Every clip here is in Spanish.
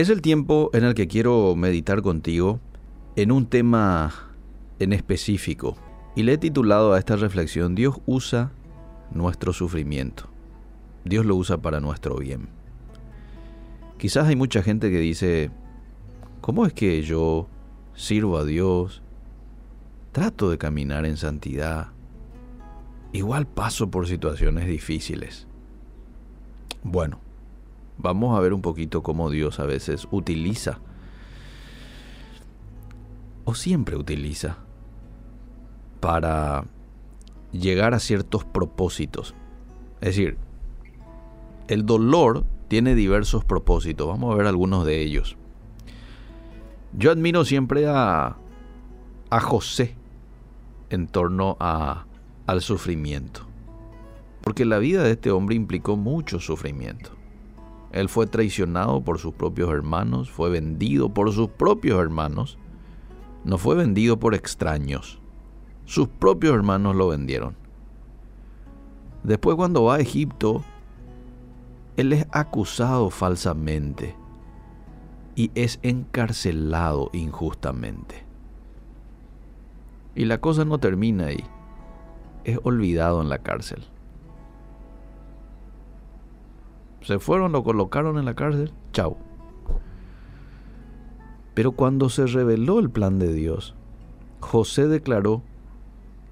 Es el tiempo en el que quiero meditar contigo en un tema en específico y le he titulado a esta reflexión Dios usa nuestro sufrimiento. Dios lo usa para nuestro bien. Quizás hay mucha gente que dice, ¿cómo es que yo sirvo a Dios? Trato de caminar en santidad. Igual paso por situaciones difíciles. Bueno, vamos a ver un poquito cómo Dios a veces utiliza, o siempre utiliza, para llegar a ciertos propósitos. Es decir, el dolor tiene diversos propósitos. Vamos a ver algunos de ellos. Yo admiro siempre a, a José en torno a, al sufrimiento. Porque la vida de este hombre implicó mucho sufrimiento. Él fue traicionado por sus propios hermanos, fue vendido por sus propios hermanos, no fue vendido por extraños. Sus propios hermanos lo vendieron. Después cuando va a Egipto, él es acusado falsamente y es encarcelado injustamente. Y la cosa no termina ahí. Es olvidado en la cárcel. Se fueron, lo colocaron en la cárcel, chao. Pero cuando se reveló el plan de Dios, José declaró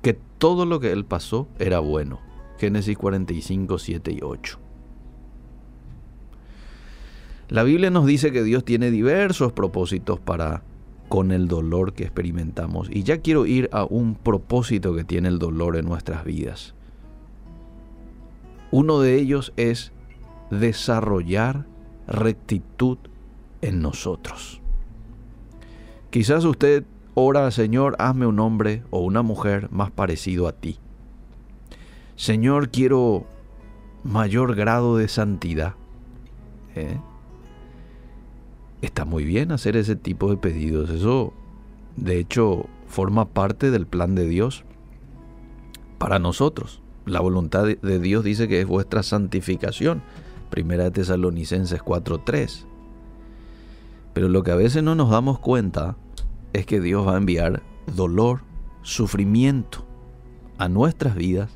que todo lo que él pasó era bueno. Génesis 45, 7 y 8. La Biblia nos dice que Dios tiene diversos propósitos para con el dolor que experimentamos. Y ya quiero ir a un propósito que tiene el dolor en nuestras vidas. Uno de ellos es desarrollar rectitud en nosotros. Quizás usted ora, Señor, hazme un hombre o una mujer más parecido a ti. Señor, quiero mayor grado de santidad. ¿Eh? Está muy bien hacer ese tipo de pedidos. Eso, de hecho, forma parte del plan de Dios para nosotros. La voluntad de Dios dice que es vuestra santificación. Primera de Tesalonicenses 4:3. Pero lo que a veces no nos damos cuenta es que Dios va a enviar dolor, sufrimiento a nuestras vidas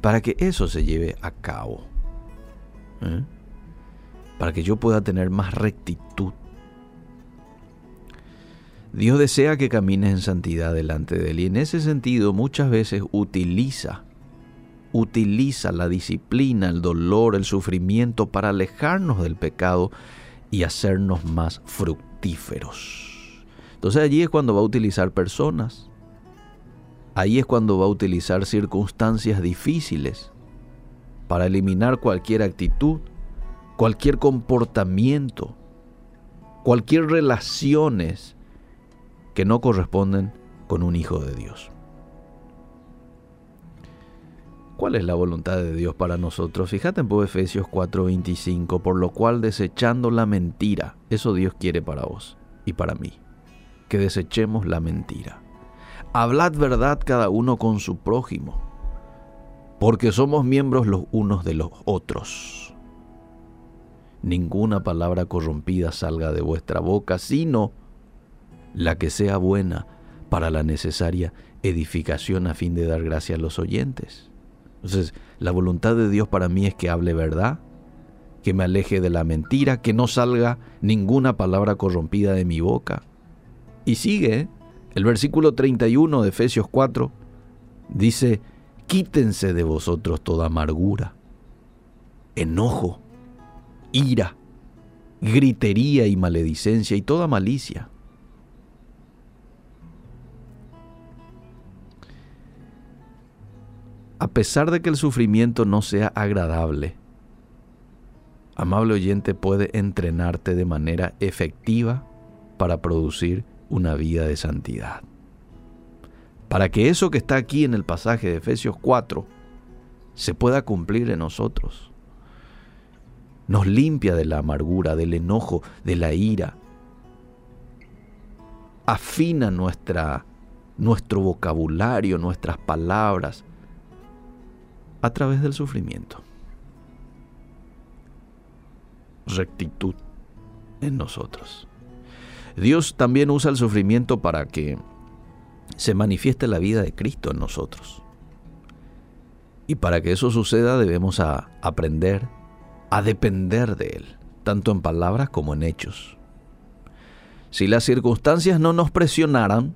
para que eso se lleve a cabo. ¿Eh? Para que yo pueda tener más rectitud. Dios desea que camines en santidad delante de Él y en ese sentido muchas veces utiliza utiliza la disciplina, el dolor, el sufrimiento para alejarnos del pecado y hacernos más fructíferos. Entonces allí es cuando va a utilizar personas. Ahí es cuando va a utilizar circunstancias difíciles para eliminar cualquier actitud, cualquier comportamiento, cualquier relaciones que no corresponden con un hijo de Dios. ¿Cuál es la voluntad de Dios para nosotros? Fíjate en Efesios 4:25, por lo cual desechando la mentira, eso Dios quiere para vos y para mí, que desechemos la mentira. Hablad verdad cada uno con su prójimo, porque somos miembros los unos de los otros. Ninguna palabra corrompida salga de vuestra boca, sino la que sea buena para la necesaria edificación a fin de dar gracia a los oyentes. Entonces, la voluntad de Dios para mí es que hable verdad, que me aleje de la mentira, que no salga ninguna palabra corrompida de mi boca. Y sigue, ¿eh? el versículo 31 de Efesios 4 dice, quítense de vosotros toda amargura, enojo, ira, gritería y maledicencia y toda malicia a pesar de que el sufrimiento no sea agradable, amable oyente puede entrenarte de manera efectiva para producir una vida de santidad. Para que eso que está aquí en el pasaje de Efesios 4 se pueda cumplir en nosotros. Nos limpia de la amargura, del enojo, de la ira. Afina nuestra, nuestro vocabulario, nuestras palabras, a través del sufrimiento. Rectitud. en nosotros. Dios también usa el sufrimiento para que se manifieste la vida de Cristo en nosotros. Y para que eso suceda debemos aprender a depender de Él, tanto en palabras como en hechos. Si las circunstancias no nos presionaran,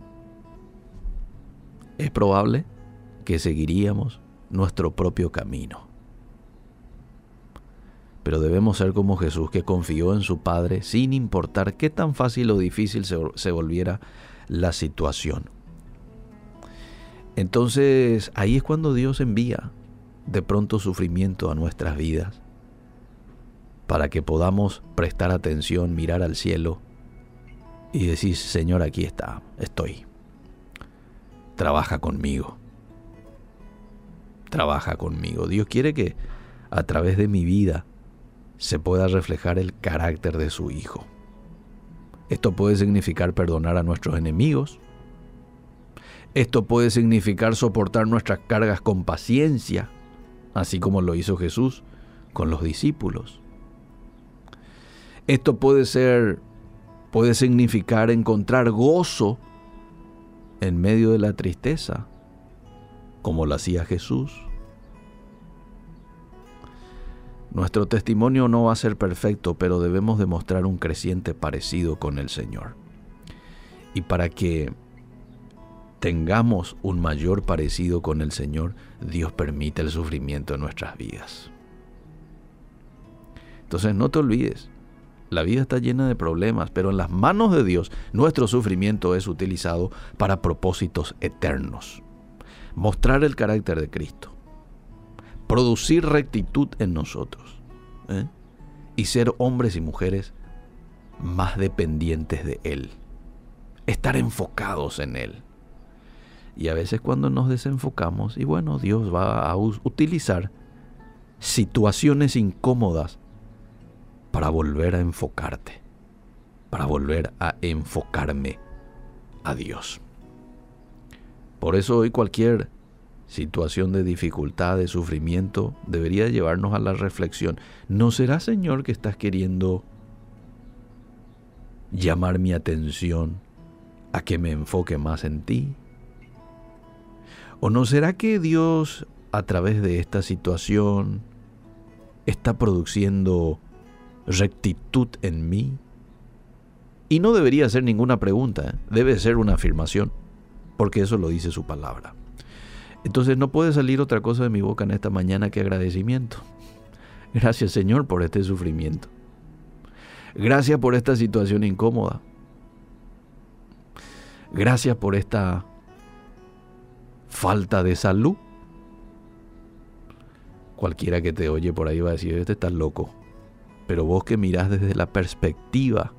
es probable que seguiríamos nuestro propio camino. Pero debemos ser como Jesús que confió en su Padre sin importar qué tan fácil o difícil se, se volviera la situación. Entonces ahí es cuando Dios envía de pronto sufrimiento a nuestras vidas para que podamos prestar atención, mirar al cielo y decir, Señor, aquí está, estoy. Trabaja conmigo. Trabaja conmigo. Dios quiere que a través de mi vida se pueda reflejar el carácter de su Hijo. Esto puede significar perdonar a nuestros enemigos. Esto puede significar soportar nuestras cargas con paciencia, así como lo hizo Jesús con los discípulos. Esto puede ser, puede significar encontrar gozo en medio de la tristeza, como lo hacía Jesús. Nuestro testimonio no va a ser perfecto, pero debemos demostrar un creciente parecido con el Señor. Y para que tengamos un mayor parecido con el Señor, Dios permite el sufrimiento en nuestras vidas. Entonces no te olvides, la vida está llena de problemas, pero en las manos de Dios nuestro sufrimiento es utilizado para propósitos eternos. Mostrar el carácter de Cristo producir rectitud en nosotros ¿eh? y ser hombres y mujeres más dependientes de Él, estar enfocados en Él. Y a veces cuando nos desenfocamos, y bueno, Dios va a utilizar situaciones incómodas para volver a enfocarte, para volver a enfocarme a Dios. Por eso hoy cualquier situación de dificultad, de sufrimiento, debería llevarnos a la reflexión. ¿No será, Señor, que estás queriendo llamar mi atención a que me enfoque más en ti? ¿O no será que Dios, a través de esta situación, está produciendo rectitud en mí? Y no debería ser ninguna pregunta, ¿eh? debe ser una afirmación, porque eso lo dice su palabra. Entonces no puede salir otra cosa de mi boca en esta mañana que agradecimiento. Gracias Señor por este sufrimiento. Gracias por esta situación incómoda. Gracias por esta falta de salud. Cualquiera que te oye por ahí va a decir, este está loco. Pero vos que mirás desde la perspectiva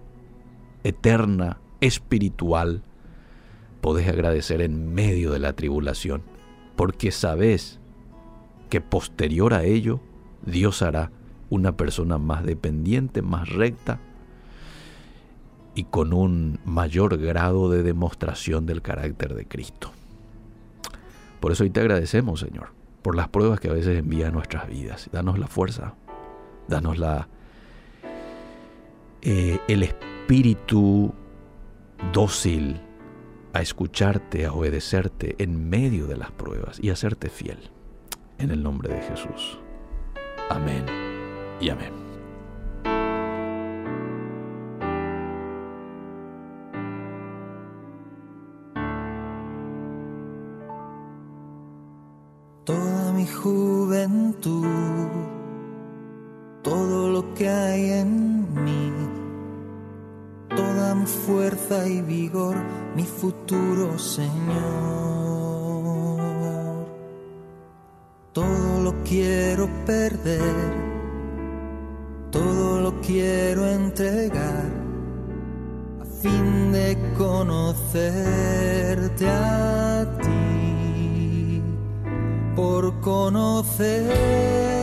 eterna, espiritual, podés agradecer en medio de la tribulación porque sabes que posterior a ello Dios hará una persona más dependiente, más recta y con un mayor grado de demostración del carácter de Cristo. Por eso hoy te agradecemos, Señor, por las pruebas que a veces envía a nuestras vidas. Danos la fuerza, danos la, eh, el espíritu dócil a escucharte, a obedecerte en medio de las pruebas y a serte fiel. En el nombre de Jesús. Amén y amén. Toda mi juventud, todo lo que hay en mí toda mi fuerza y vigor, mi futuro Señor. Todo lo quiero perder, todo lo quiero entregar, a fin de conocerte a ti, por conocer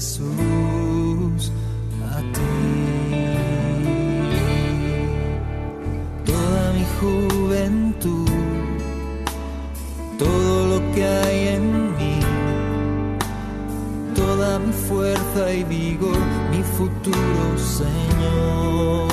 Jesús, a ti. Toda mi juventud, todo lo que hay en mí, toda mi fuerza y vigor, mi futuro Señor.